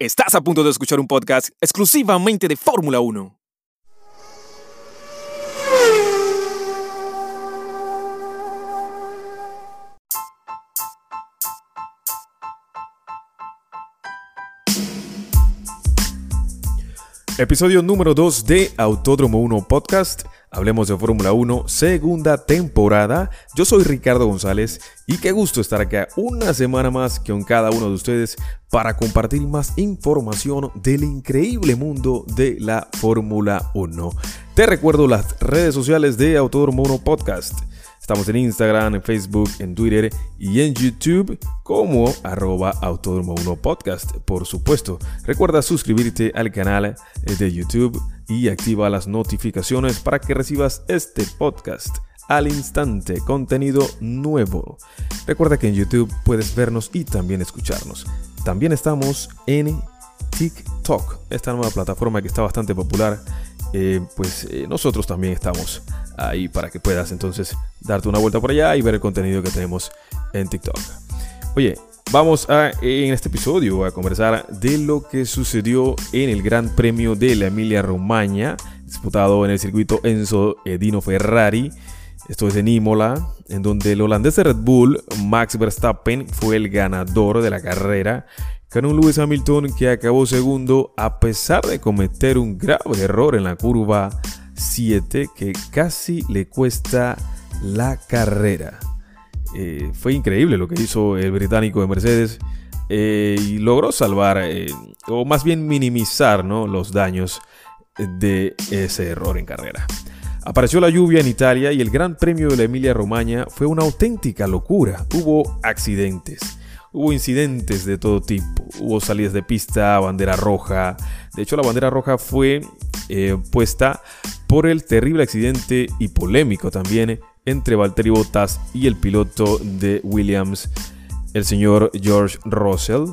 Estás a punto de escuchar un podcast exclusivamente de Fórmula 1. Episodio número 2 de Autódromo 1 Podcast. Hablemos de Fórmula 1, segunda temporada. Yo soy Ricardo González y qué gusto estar acá una semana más con cada uno de ustedes para compartir más información del increíble mundo de la Fórmula 1. Te recuerdo las redes sociales de Autódromo 1 Podcast. Estamos en Instagram, en Facebook, en Twitter y en YouTube como arroba Autódromo 1 Podcast, por supuesto. Recuerda suscribirte al canal de YouTube y activa las notificaciones para que recibas este podcast al instante, contenido nuevo. Recuerda que en YouTube puedes vernos y también escucharnos. También estamos en TikTok, esta nueva plataforma que está bastante popular. Eh, pues eh, nosotros también estamos ahí para que puedas entonces darte una vuelta por allá y ver el contenido que tenemos en TikTok. Oye, Vamos a, en este episodio a conversar de lo que sucedió en el Gran Premio de la Emilia Romagna, disputado en el circuito Enzo Edino Ferrari. Esto es en Imola, en donde el holandés de Red Bull, Max Verstappen, fue el ganador de la carrera, con un Lewis Hamilton que acabó segundo a pesar de cometer un grave error en la curva 7 que casi le cuesta la carrera. Eh, fue increíble lo que hizo el británico de Mercedes eh, y logró salvar, eh, o más bien minimizar los daños de ese error en carrera. Apareció la lluvia en Italia y el Gran Premio de la Emilia Romagna fue una auténtica locura. Hubo accidentes, hubo incidentes de todo tipo, hubo salidas de pista, bandera roja. De hecho, la bandera roja fue puesta por el terrible accidente y polémico también entre Valtteri Bottas y el piloto de Williams, el señor George Russell.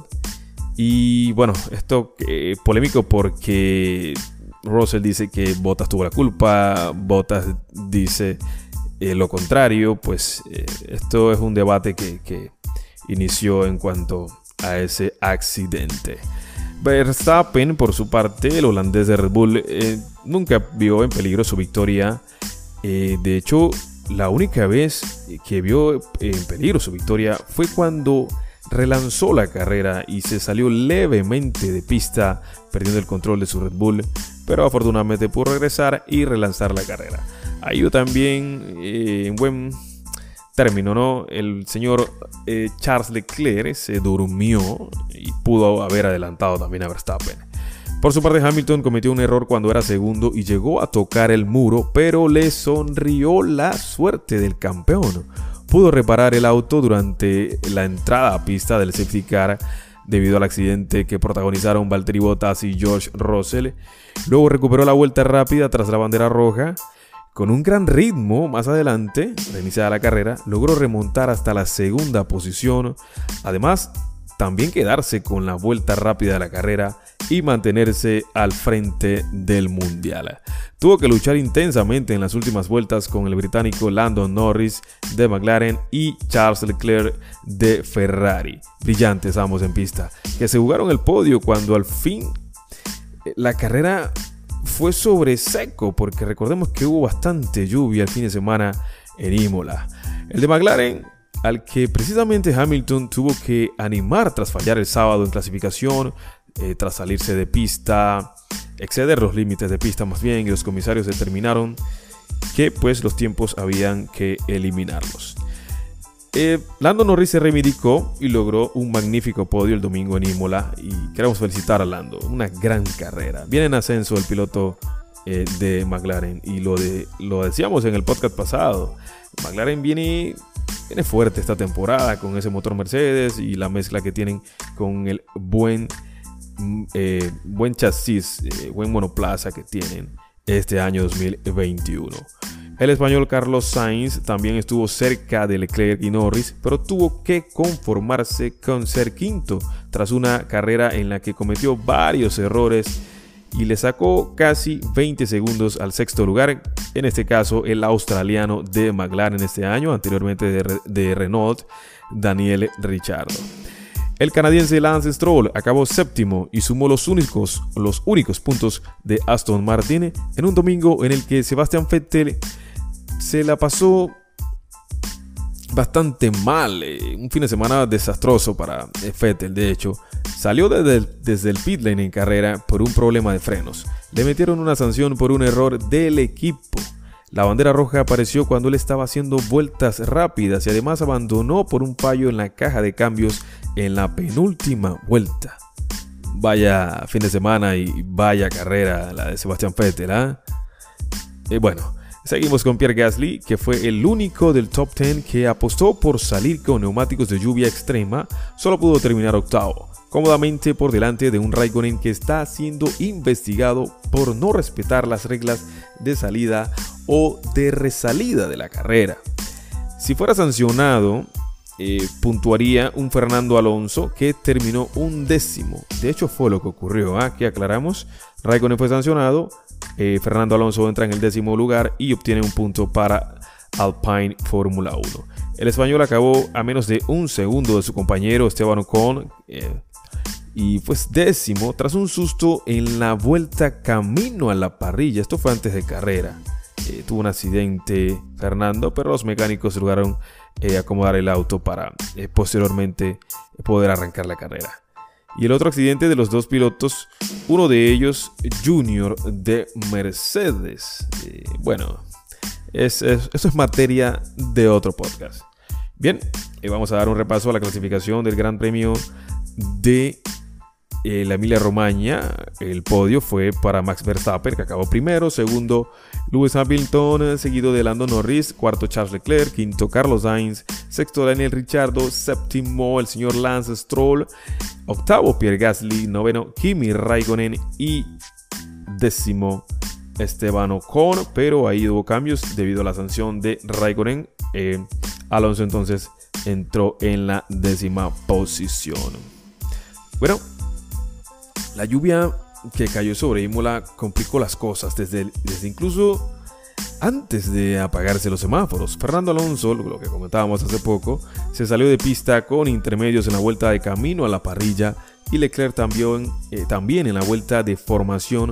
Y bueno, esto es eh, polémico porque Russell dice que Bottas tuvo la culpa, Bottas dice eh, lo contrario, pues eh, esto es un debate que, inició en cuanto a ese accidente. Verstappen, por su parte, el holandés de Red Bull, nunca vio en peligro su victoria. de hecho, la única vez que vio en peligro su victoria fue cuando relanzó la carrera y se salió levemente de pista, perdiendo el control de su Red Bull, pero afortunadamente pudo regresar y relanzar la carrera. Ahí también eh, en buen término, ¿no? El señor eh, Charles Leclerc se durmió y pudo haber adelantado también a Verstappen. Por su parte, Hamilton cometió un error cuando era segundo y llegó a tocar el muro, pero le sonrió la suerte del campeón. Pudo reparar el auto durante la entrada a pista del safety car debido al accidente que protagonizaron Valtteri Bottas y George Russell. Luego recuperó la vuelta rápida tras la bandera roja. Con un gran ritmo más adelante, reiniciada la carrera, logró remontar hasta la segunda posición. Además, también quedarse con la vuelta rápida de la carrera y mantenerse al frente del mundial. Tuvo que luchar intensamente en las últimas vueltas con el británico Landon Norris de McLaren y Charles Leclerc de Ferrari. Brillantes ambos en pista, que se jugaron el podio cuando al fin eh, la carrera fue sobre seco, porque recordemos que hubo bastante lluvia el fin de semana en Imola. El de McLaren al que precisamente Hamilton tuvo que animar tras fallar el sábado en clasificación, eh, tras salirse de pista, exceder los límites de pista más bien, y los comisarios determinaron que pues los tiempos habían que eliminarlos. Eh, Lando Norris se reivindicó y logró un magnífico podio el domingo en Imola y queremos felicitar a Lando, una gran carrera. Viene en ascenso el piloto eh, de McLaren y lo, de, lo decíamos en el podcast pasado, McLaren viene Viene fuerte esta temporada con ese motor Mercedes y la mezcla que tienen con el buen, mm, eh, buen chasis, buen monoplaza que tienen este año 2021. El español Carlos Sainz también estuvo cerca de Leclerc y Norris, pero tuvo que conformarse con ser quinto tras una carrera en la que cometió varios errores y le sacó casi 20 segundos al sexto lugar, en este caso el australiano de McLaren este año, anteriormente de, Renault, Daniel Ricciardo. El canadiense Lance Stroll acabó séptimo y sumó los únicos, los únicos puntos de Aston Martin en un domingo en el que Sebastian Vettel se la pasó bastante mal. Eh, un fin de semana desastroso para Vettel, de hecho. Salió desde el, desde el pit lane en carrera por un problema de frenos. Le metieron una sanción por un error del equipo. La bandera roja apareció cuando él estaba haciendo vueltas rápidas y además abandonó por un fallo en la caja de cambios en la penúltima vuelta. Vaya fin de semana y vaya carrera la de Sebastián Vettel, ¿ah? Eh, bueno, seguimos con Pierre Gasly, que fue el único del top 10 que apostó por salir con neumáticos de lluvia extrema, solo pudo terminar octavo, cómodamente por delante de un Raikkonen que está siendo investigado por no respetar las reglas de salida o de resalida de la carrera. Si fuera sancionado, eh, puntuaría un Fernando Alonso que terminó un décimo. De hecho, fue lo que ocurrió. Aquí ¿ah? aclaramos. Raikkonen fue sancionado. Eh, Fernando Alonso entra en el décimo lugar y obtiene un punto para Alpine Fórmula 1. El español acabó a menos de un segundo de su compañero Esteban Ocon. Eh, y pues décimo tras un susto en la vuelta camino a la parrilla. Esto fue antes de carrera. tuvo un accidente Fernando, pero los mecánicos lograron eh, acomodar el auto para eh, posteriormente poder arrancar la carrera. Y el otro accidente de los dos pilotos, uno de ellos Junior de Mercedes. Eh, bueno, eso es materia de otro podcast. Bien, vamos a dar un repaso a la clasificación del Gran Premio de la Emilia Romagna, el podio fue para Max Verstappen, que acabó primero, segundo Lewis Hamilton, seguido de Lando Norris, cuarto Charles Leclerc, quinto Carlos Sainz, sexto Daniel Ricciardo, séptimo el señor Lance Stroll, octavo Pierre Gasly, noveno Kimi Raikkonen y décimo Esteban Ocon, pero ahí hubo cambios debido a la sanción de Raikkonen. Eh, Alonso entonces entró en la décima posición. Bueno, la lluvia que cayó sobre Imola complicó las cosas desde, desde incluso antes de apagarse los semáforos. Fernando Alonso, lo que comentábamos hace poco, se salió de pista con intermedios en la vuelta de camino a la parrilla y Leclerc también, eh, también en la vuelta de formación,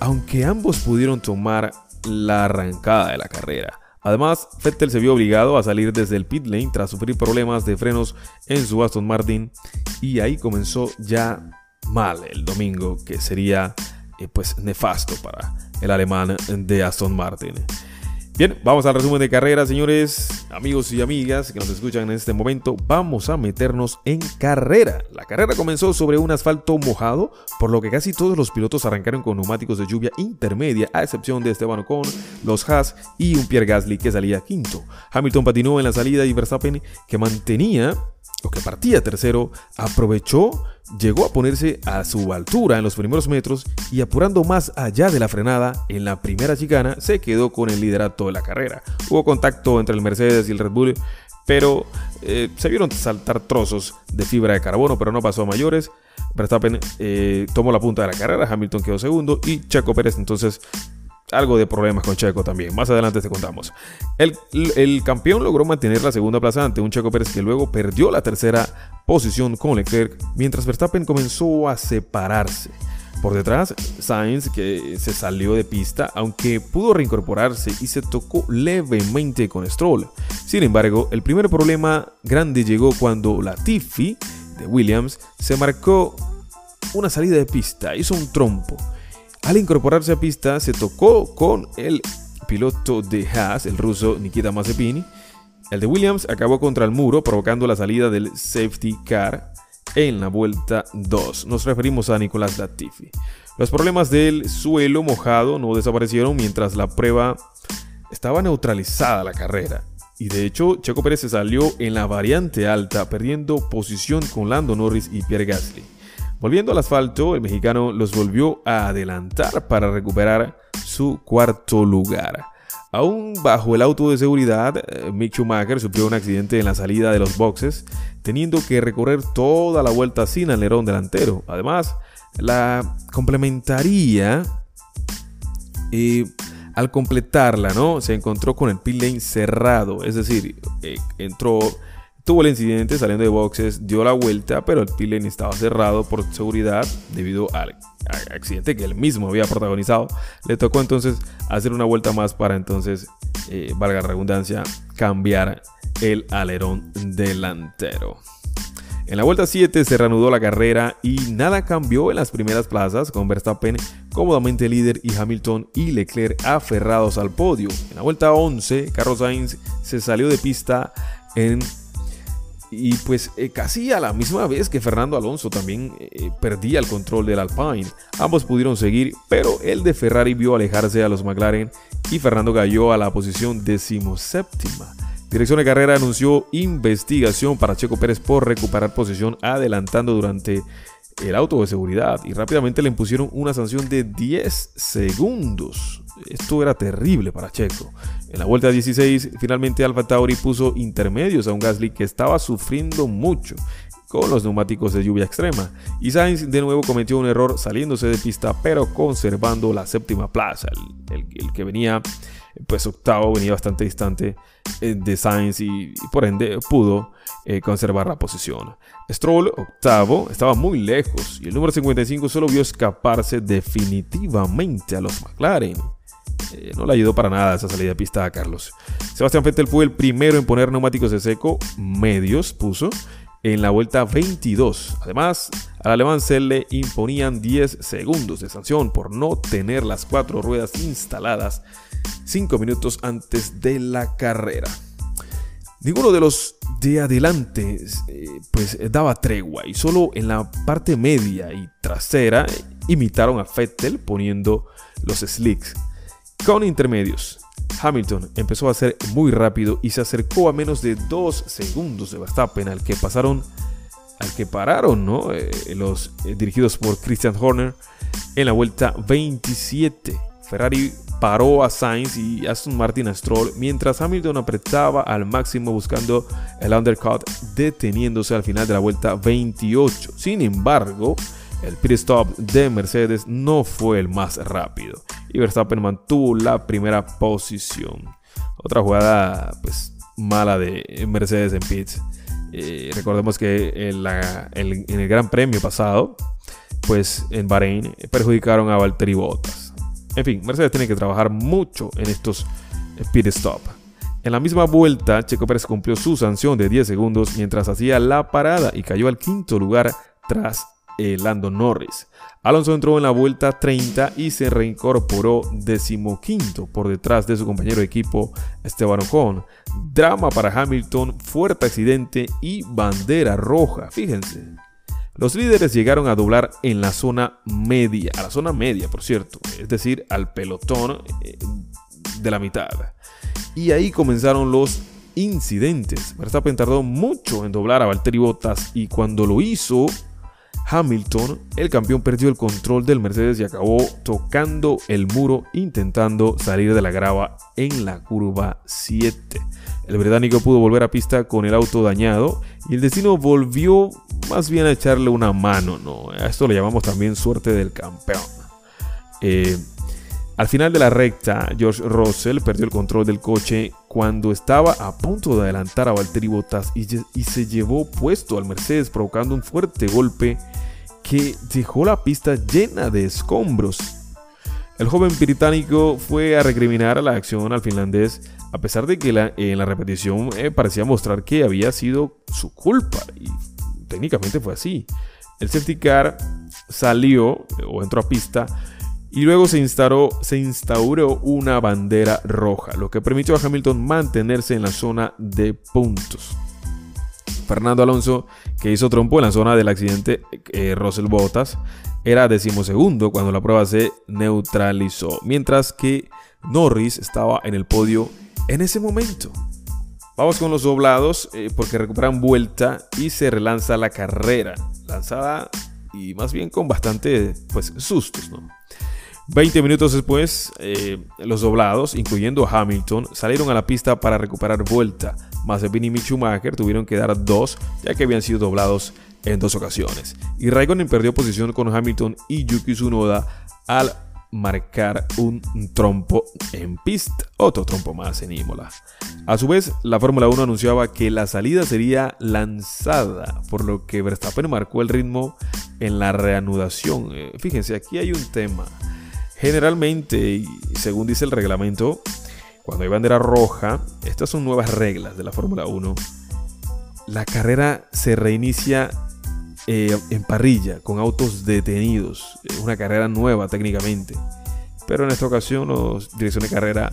aunque ambos pudieron tomar la arrancada de la carrera. Además, Vettel se vio obligado a salir desde el pit lane tras sufrir problemas de frenos en su Aston Martin y ahí comenzó ya mal el domingo, que sería eh, pues nefasto para el alemán de Aston Martin. Bien, vamos al resumen de carrera, señores, amigos y amigas que nos escuchan en este momento. Vamos a meternos en carrera. La carrera comenzó sobre un asfalto mojado, por lo que casi todos los pilotos arrancaron con neumáticos de lluvia intermedia, a excepción de Esteban Ocon, los Haas y un Pierre Gasly que salía quinto. Hamilton patinó en la salida y Verstappen, que mantenía o que partía tercero, aprovechó llegó a ponerse a su altura en los primeros metros y apurando más allá de la frenada en la primera chicana se quedó con el liderato de la carrera. Hubo contacto entre el Mercedes y el Red Bull, pero eh, se vieron saltar trozos de fibra de carbono, pero no pasó a mayores. Verstappen eh, tomó la punta de la carrera, Hamilton quedó segundo y Checo Pérez entonces algo de problemas con Checo también. Más adelante te contamos. El, campeón logró mantener la segunda plaza ante un Checo Pérez que luego perdió la tercera posición con Leclerc, mientras Verstappen comenzó a separarse. Por detrás, Sainz, que se salió de pista, aunque pudo reincorporarse y se tocó levemente con Stroll. Sin embargo, el primer problema grande llegó cuando la Tiffy de Williams se marcó una salida de pista, hizo un trompo al incorporarse a pista, se tocó con el piloto de Haas, el ruso Nikita Mazepin. El de Williams acabó contra el muro, provocando la salida del safety car en la vuelta 2. Nos referimos a Nicolás Latifi. Los problemas del suelo mojado no desaparecieron mientras la prueba estaba neutralizada la carrera. Y de hecho, Checo Pérez se salió en la variante alta, perdiendo posición con Lando Norris y Pierre Gasly. Volviendo al asfalto, el mexicano los volvió a adelantar para recuperar su cuarto lugar. Aún bajo el auto de seguridad, eh, Mick Schumacher sufrió un accidente en la salida de los boxes, teniendo que recorrer toda la vuelta sin alerón delantero. Además, la complementaría, eh, al completarla, ¿no? Se encontró con el pit lane cerrado, es decir, eh, entró tuvo el incidente saliendo de boxes, dio la vuelta, pero el pit estaba cerrado por seguridad debido al accidente que él mismo había protagonizado. Le tocó entonces hacer una vuelta más para entonces, eh, valga la redundancia, cambiar el alerón delantero. En la vuelta 7 se reanudó la carrera y nada cambió en las primeras plazas, con Verstappen cómodamente líder y Hamilton y Leclerc aferrados al podio. En la vuelta 11, Carlos Sainz se salió de pista en y pues eh, casi a la misma vez que Fernando Alonso también eh, perdía el control del Alpine. Ambos pudieron seguir, pero el de Ferrari vio alejarse a los McLaren y Fernando cayó a la posición decimoséptima. Dirección de carrera anunció investigación para Checo Pérez por recuperar posición adelantando durante el auto de seguridad y rápidamente le impusieron una sanción de 10 segundos. Esto era terrible para Checo. En la vuelta 16, finalmente Alfa Tauri puso intermedios a un Gasly que estaba sufriendo mucho con los neumáticos de lluvia extrema. Y Sainz de nuevo cometió un error saliéndose de pista, pero conservando la séptima plaza. El, que venía, pues octavo, venía bastante distante eh, de Sainz y, por ende pudo eh, conservar la posición. Stroll, octavo, estaba muy lejos y el número 55 solo vio escaparse definitivamente a los McLaren. Eh, no le ayudó para nada esa salida de pista a Carlos. Sebastián Vettel fue el primero en poner neumáticos de seco medios, puso en la vuelta 22. Además, al alemán se le imponían 10 segundos de sanción por no tener las cuatro ruedas instaladas 5 minutos antes de la carrera. Ninguno de los de adelante eh, pues daba tregua y solo en la parte media y trasera imitaron a Vettel poniendo los slicks con intermedios. Hamilton empezó a ser muy rápido y se acercó a menos de 2 segundos de Verstappen al que pasaron al que pararon ¿no? Eh, los eh, dirigidos por Christian Horner en la vuelta 27. Ferrari paró a Sainz y Aston Martin a Stroll mientras Hamilton apretaba al máximo buscando el undercut deteniéndose al final de la vuelta 28. Sin embargo, el pit stop de Mercedes no fue el más rápido y Verstappen mantuvo la primera posición. Otra jugada pues mala de Mercedes en pits. Eh, recordemos que en, en, el Gran Premio pasado, pues en Bahrein perjudicaron a Valtteri Bottas. En fin, Mercedes tiene que trabajar mucho en estos pit stop. En la misma vuelta, Checo Pérez cumplió su sanción de 10 segundos mientras hacía la parada y cayó al quinto lugar tras eh, Lando Norris. Alonso entró en la vuelta 30 y se reincorporó decimoquinto por detrás de su compañero de equipo Esteban Ocon. Drama para Hamilton, fuerte accidente y bandera roja. Fíjense. Los líderes llegaron a doblar en la zona media, a la zona media, por cierto, es decir, al pelotón eh, de la mitad. Y ahí comenzaron los incidentes. Verstappen tardó mucho en doblar a Valtteri Bottas y cuando lo hizo, Hamilton, el campeón perdió el control del Mercedes y acabó tocando el muro intentando salir de la grava en la curva 7. El británico pudo volver a pista con el auto dañado y el destino volvió más bien a echarle una mano, ¿no? A esto le llamamos también suerte del campeón. Eh, al final de la recta, George Russell perdió el control del coche cuando estaba a punto de adelantar a Valtteri Bottas y, y, se llevó puesto al Mercedes provocando un fuerte golpe que dejó la pista llena de escombros. El joven británico fue a recriminar a la acción al finlandés a pesar de que en la repetición eh, parecía mostrar que había sido su culpa y técnicamente fue así. El safety car salió o entró a pista y luego se instauró, se instauró una bandera roja, lo que permitió a Hamilton mantenerse en la zona de puntos. Fernando Alonso, que hizo trompo en la zona del accidente eh, Russell Bottas, era decimosegundo cuando la prueba se neutralizó, mientras que Norris estaba en el podio en ese momento. Vamos con los doblados eh, porque recuperan vuelta y se relanza la carrera, lanzada y más bien con bastante pues, sustos. ¿no? 20 minutos después, eh, los doblados, incluyendo Hamilton, salieron a la pista para recuperar vuelta. Mazepin y Mick Schumacher tuvieron que dar dos, ya que habían sido doblados en dos ocasiones. Y Raikkonen perdió posición con Hamilton y Yuki Tsunoda al marcar un trompo en pista, otro trompo más en Imola. A su vez, la Fórmula 1 anunciaba que la salida sería lanzada, por lo que Verstappen marcó el ritmo en la reanudación. Eh, fíjense, aquí hay un tema. Generalmente, según dice el reglamento, cuando hay bandera roja, estas son nuevas reglas de la Fórmula 1, la carrera se reinicia eh, en parrilla, con autos detenidos. Una carrera nueva técnicamente. Pero en esta ocasión, los dirección de carrera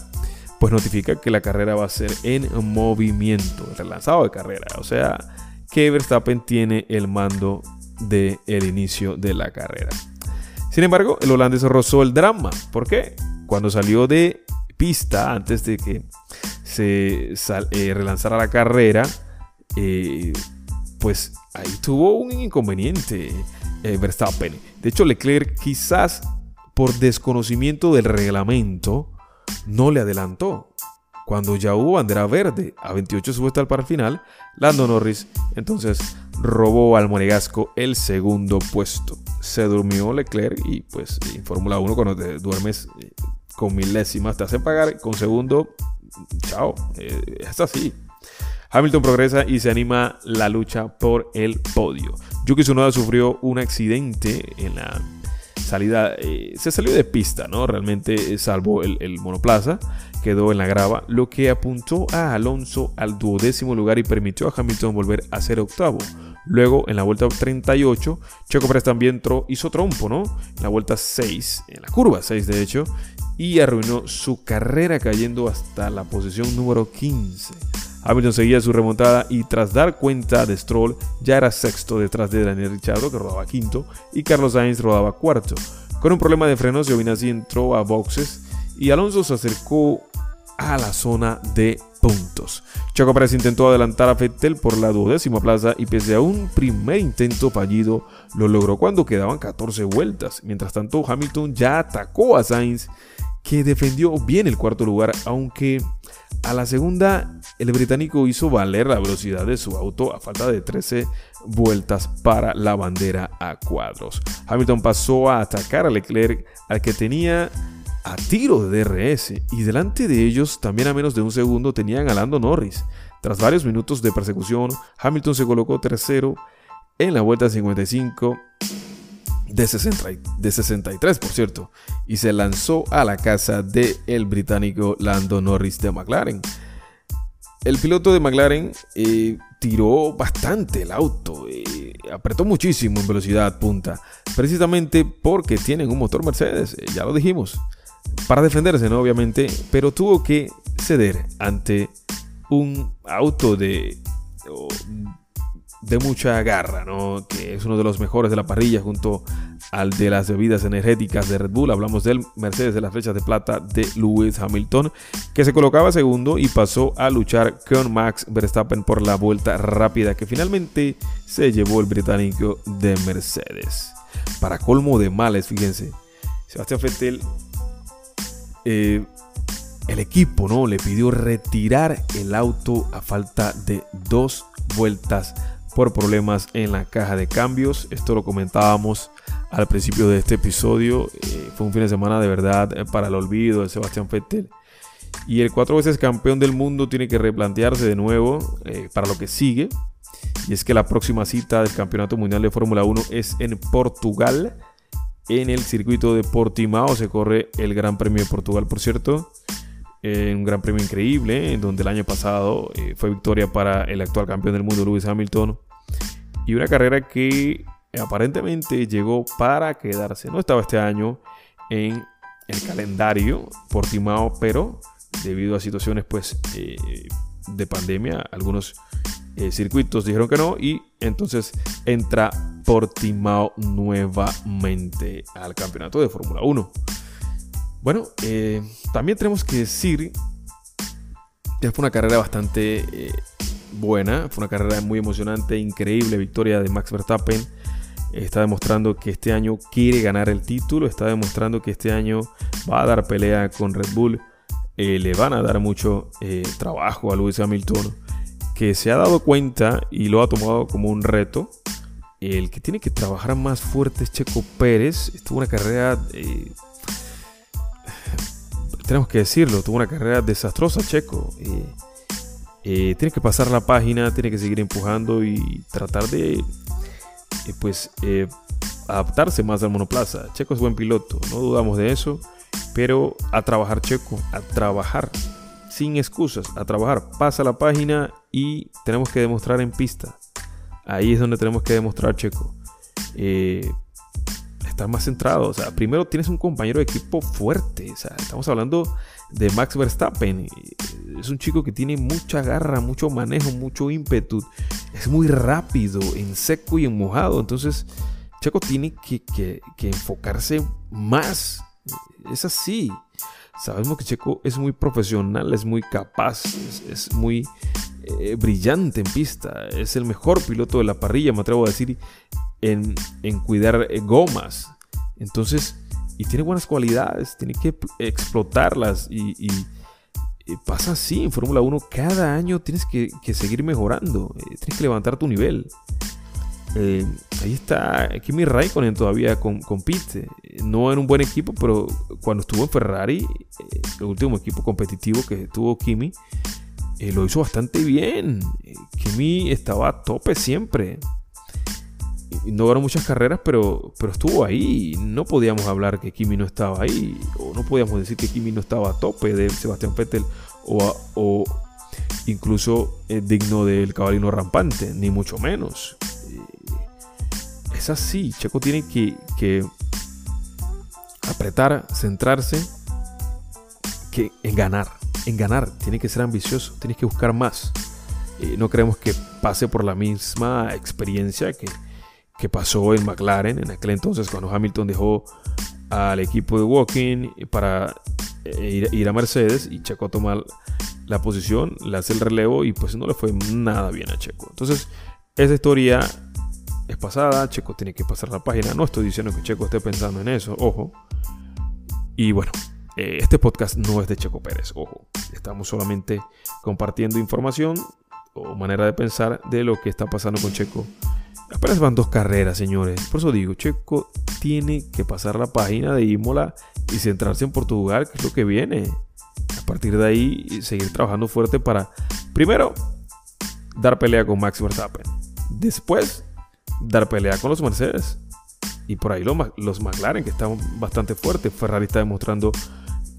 pues notifica que la carrera va a ser en movimiento, el relanzado de carrera. O sea, que Verstappen tiene el mando del el inicio de la carrera. Sin embargo, el holandés rozó el drama. ¿Por qué? Cuando salió de pista, antes de que se eh, relanzara la carrera, eh, pues ahí tuvo un inconveniente eh, Verstappen. De hecho, Leclerc quizás por desconocimiento del reglamento no le adelantó. Cuando ya hubo bandera verde a 28 supuestas para el final, Lando Norris entonces robó al monegasco el segundo puesto. Se durmió Leclerc y pues en Fórmula 1 cuando te duermes eh, con milésimas te hace pagar, con segundo, chao, es así. Hamilton progresa y se anima la lucha por el podio. Yuki Tsunoda sufrió un accidente en la salida, eh, se salió de pista, ¿no? Realmente salvó el, el, monoplaza, quedó en la grava, lo que apuntó a Alonso al duodécimo lugar y permitió a Hamilton volver a ser octavo. Luego, en la vuelta 38, Checo Pérez también hizo trompo, ¿no? En la vuelta 6, en la curva 6 de hecho, y arruinó su carrera cayendo hasta la posición número 15. Hamilton seguía su remontada y tras dar cuenta de Stroll ya era sexto detrás de Daniel Ricciardo que rodaba quinto y Carlos Sainz rodaba cuarto. Con un problema de frenos, Giovinazzi entró a boxes y Alonso se acercó a la zona de puntos. Checo Pérez intentó adelantar a Vettel por la duodécima plaza y pese a un primer intento fallido, lo logró cuando quedaban 14 vueltas. Mientras tanto, Hamilton ya atacó a Sainz, que defendió bien el cuarto lugar, aunque a la segunda, el británico hizo valer la velocidad de su auto a falta de 13 vueltas para la bandera a cuadros. Hamilton pasó a atacar a Leclerc, al que tenía a tiro de DRS, y delante de ellos, también a menos de un segundo, tenían a Lando Norris. Tras varios minutos de persecución, Hamilton se colocó tercero en la vuelta 55 de, 60, de 63, por cierto, y se lanzó a la casa del el británico Lando Norris de McLaren. El piloto de McLaren eh, tiró bastante el auto, eh, apretó muchísimo en velocidad punta, precisamente porque tienen un motor Mercedes, eh, ya lo dijimos, para defenderse, ¿no? Obviamente, pero tuvo que ceder ante un auto de de mucha garra, ¿no? que es uno de los mejores de la parrilla junto al de las bebidas energéticas de Red Bull. Hablamos del Mercedes de las flechas de plata de Lewis Hamilton, que se colocaba segundo y pasó a luchar con Max Verstappen por la vuelta rápida que finalmente se llevó el británico de Mercedes. Para colmo de males, fíjense, Sebastián Vettel, eh, el equipo ¿no? le pidió retirar el auto a falta de dos vueltas por problemas en la caja de cambios. Esto lo comentábamos al principio de este episodio. Eh, fue un fin de semana de verdad eh, para el olvido de Sebastián Vettel. Y el cuatro veces campeón del mundo tiene que replantearse de nuevo eh, para lo que sigue. Y es que la próxima cita del Campeonato Mundial de Fórmula 1 es en Portugal. En el circuito de Portimao se corre el Gran Premio de Portugal, por cierto. Eh, un gran premio increíble, en donde el año pasado eh, fue victoria para el actual campeón del mundo, Lewis Hamilton. Y una carrera que aparentemente llegó para quedarse. No estaba este año en el calendario Portimao, pero debido a situaciones pues eh, de pandemia, algunos circuitos dijeron que no y entonces entra Portimao nuevamente al campeonato de Fórmula 1. Bueno, eh, también tenemos que decir que fue una carrera bastante eh, buena, fue una carrera muy emocionante, increíble victoria de Max Verstappen. Está demostrando que este año quiere ganar el título, está demostrando que este año va a dar pelea con Red Bull. Eh, le van a dar mucho trabajo a Lewis Hamilton, que se ha dado cuenta y lo ha tomado como un reto. El que tiene que trabajar más fuerte es Checo Pérez. Estuvo una carrera tenemos que decirlo, tuvo una carrera desastrosa Checo. tiene que pasar la página, tiene que seguir empujando y tratar de pues adaptarse más al monoplaza. Checo es buen piloto, no dudamos de eso, pero a trabajar Checo, a trabajar sin excusas, a trabajar. Pasa la página y tenemos que demostrar en pista. Ahí es donde tenemos que demostrar Checo. Eh, estar más centrado. O sea, primero tienes un compañero de equipo fuerte. O sea, estamos hablando de Max Verstappen. Es un chico que tiene mucha garra, mucho manejo, mucho ímpetu. Es muy rápido, en seco y en mojado. Entonces, Checo tiene que, enfocarse más. Es así. Sabemos que Checo es muy profesional, es muy capaz, es, muy eh, brillante en pista. Es el mejor piloto de la parrilla, me atrevo a decir, en, cuidar eh, gomas. Entonces, y tiene buenas cualidades, tiene que explotarlas y, pasa así en Fórmula 1. Cada año tienes que, seguir mejorando, eh, tienes que levantar tu nivel. Eh, ahí está Kimi Raikkonen todavía compite. No en un buen equipo, pero cuando estuvo en Ferrari, el último equipo competitivo que tuvo Kimi, lo hizo bastante bien. Kimi estaba a tope siempre no ganó muchas carreras, pero, pero estuvo ahí. No podíamos hablar que Kimi no estaba ahí, o no podíamos decir que Kimi no estaba a tope de Sebastián Vettel, o, incluso eh, digno del caballino rampante, ni mucho menos. Eh, es así, Checo tiene que, apretar, centrarse que en ganar, en ganar, tiene que ser ambicioso, tiene que buscar más. Eh, no queremos que pase por la misma experiencia que, que pasó en McLaren en aquel entonces cuando Hamilton dejó al equipo de Walking para eh, ir, a Mercedes y Checo tomar la posición, le hace el relevo y pues no le fue nada bien a Checo. Entonces, esa historia es pasada, Checo tiene que pasar la página, no estoy diciendo que Checo esté pensando en eso, ojo. Y bueno, eh, este podcast no es de Checo Pérez, ojo. Estamos solamente compartiendo información o manera de pensar de lo que está pasando con Checo Apenas van dos carreras, señores. Por eso digo, Checo tiene que pasar la página de Imola y centrarse en Portugal, que es lo que viene. A partir de ahí, seguir trabajando fuerte para, primero, dar pelea con Max Verstappen. Después, dar pelea con los Mercedes. Y por ahí los, los McLaren, que están bastante fuertes. Ferrari está demostrando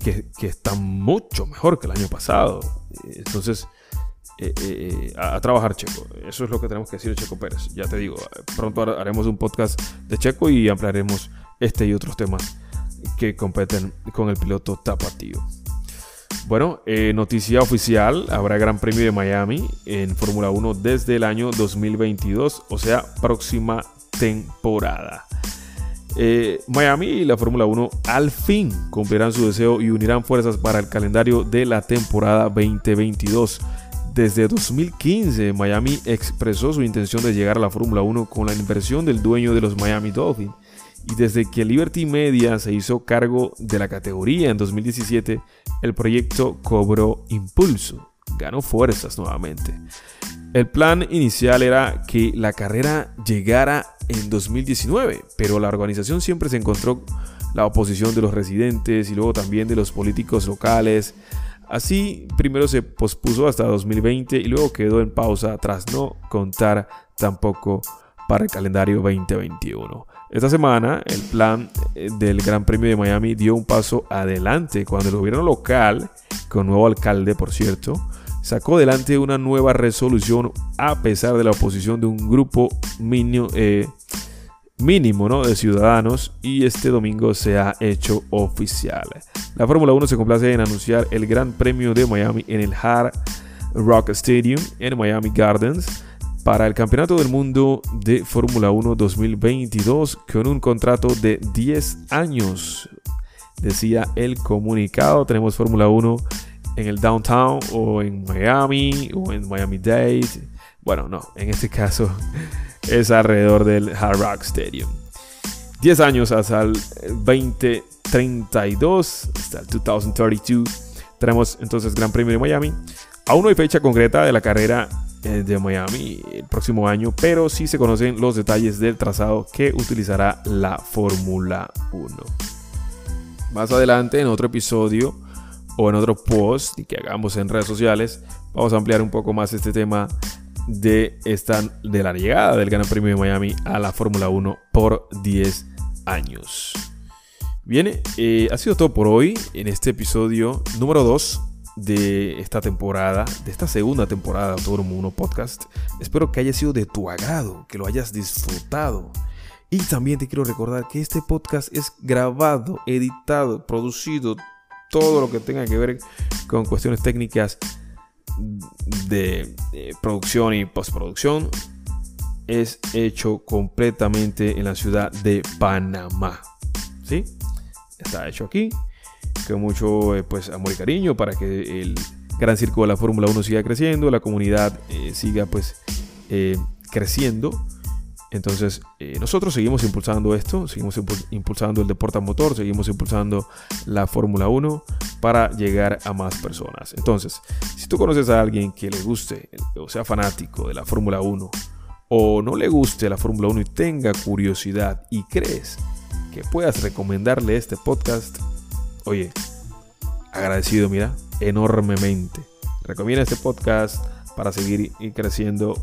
que, que está mucho mejor que el año pasado. Entonces, eh, eh, a, trabajar Checo. Eso es lo que tenemos que decir de Checo Pérez. Ya te digo, pronto haremos un podcast de Checo y ampliaremos este y otros temas que competen con el piloto tapatío. Bueno, eh, noticia oficial, habrá Gran Premio de Miami en Fórmula 1 desde el año 2022, o sea, próxima temporada. Miami y la Fórmula 1 al fin cumplirán su deseo y unirán fuerzas para el calendario de la temporada 2022. Desde 2015, Miami expresó su intención de llegar a la Fórmula 1 con la inversión del dueño de los Miami Dolphins. Y desde que Liberty Media se hizo cargo de la categoría en 2017, el proyecto cobró impulso, ganó fuerzas nuevamente. El plan inicial era que la carrera llegara en 2019, pero la organización siempre se encontró la oposición de los residentes y luego también de los políticos locales, Así, primero se pospuso hasta 2020 y luego quedó en pausa tras no contar tampoco para el calendario 2021. Esta semana, el plan eh, del Gran Premio de Miami dio un paso adelante cuando el gobierno local, con nuevo alcalde por cierto, sacó adelante una nueva resolución a pesar de la oposición de un grupo mínimo, eh, mínimo ¿no? de ciudadanos y este domingo se ha hecho oficial. La Fórmula 1 se complace en anunciar el Gran Premio de Miami en el Hard Rock Stadium en Miami Gardens para el Campeonato del Mundo de Fórmula 1 2022 con un contrato de 10 años. Decía el comunicado, tenemos Fórmula 1 en el downtown o en Miami o en Miami Dade. Bueno, no, en este caso es alrededor del Hard Rock Stadium. 10 años hasta el 20 32 hasta el 2032. Tenemos entonces Gran Premio de Miami. Aún no hay fecha concreta de la carrera eh, de Miami el próximo año, pero sí se conocen los detalles del trazado que utilizará la Fórmula 1. Más adelante, en otro episodio, o en otro post que hagamos en redes sociales, vamos a ampliar un poco más este tema de, esta, de la llegada del Gran Premio de Miami a la Fórmula 1 por 10 años. Bien, eh, ha sido todo por hoy en este episodio número 2 de esta temporada, de esta segunda temporada de Autódromo 1 Podcast. Espero que haya sido de tu agrado, que lo hayas disfrutado. Y también te quiero recordar que este podcast es grabado, editado, producido, todo lo que tenga que ver con cuestiones técnicas de, producción y postproducción es hecho completamente en la ciudad de Panamá. ¿Sí? Está hecho aquí con mucho eh, pues, amor y cariño para que el gran circo de la Fórmula 1 siga creciendo, la comunidad eh, siga pues eh, creciendo. Entonces, nosotros seguimos impulsando esto, seguimos impulsando el deporte motor, seguimos impulsando la Fórmula 1 para llegar a más personas. Entonces, si tú conoces a alguien que le guste o sea fanático de la Fórmula 1 o no le guste la Fórmula 1 y tenga curiosidad y crees que puedas recomendarle este podcast, Oye, agradecido, mira, enormemente. Recomienda este podcast para seguir creciendo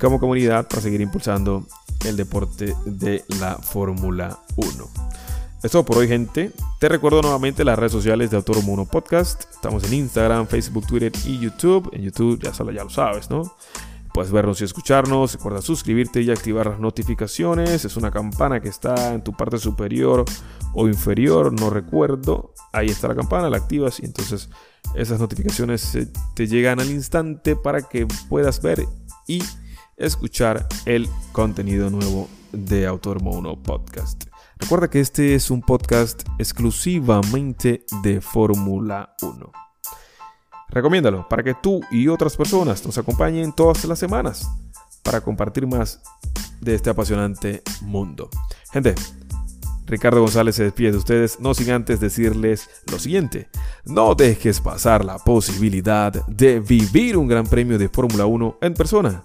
como comunidad, para seguir impulsando el deporte de la Fórmula 1. Es todo por hoy, gente. Te recuerdo nuevamente las redes sociales de Autódromo 1 Podcast. Estamos en Instagram, Facebook, Twitter y YouTube. En YouTube ya, ya lo sabes, ¿no? Puedes vernos y escucharnos. Recuerda suscribirte y activar las notificaciones. Es una campana que está en tu parte superior o inferior, no recuerdo. Ahí está la campana, la activas y entonces esas notificaciones te llegan al instante para que puedas ver y escuchar el contenido nuevo de Autódromo 1 Podcast. Recuerda que este es un podcast exclusivamente de Fórmula 1. Recomiéndalo para que tú y otras personas nos acompañen todas las semanas para compartir más de este apasionante mundo. Gente, Ricardo González se despide de ustedes, no sin antes decirles lo siguiente. No dejes pasar la posibilidad de vivir un gran premio de Fórmula 1 en persona.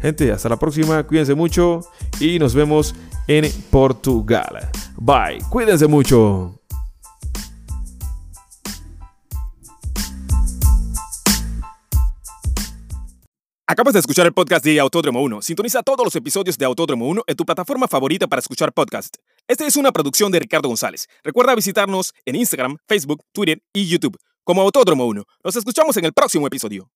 Gente, hasta la próxima, cuídense mucho y nos vemos en Portugal. Bye, cuídense mucho. Acabas de escuchar el podcast de Autódromo 1. Sintoniza todos los episodios de Autódromo 1 en tu plataforma favorita para escuchar podcast. Esta es una producción de Ricardo González. Recuerda visitarnos en Instagram, Facebook, Twitter y YouTube como Autódromo 1. Nos escuchamos en el próximo episodio.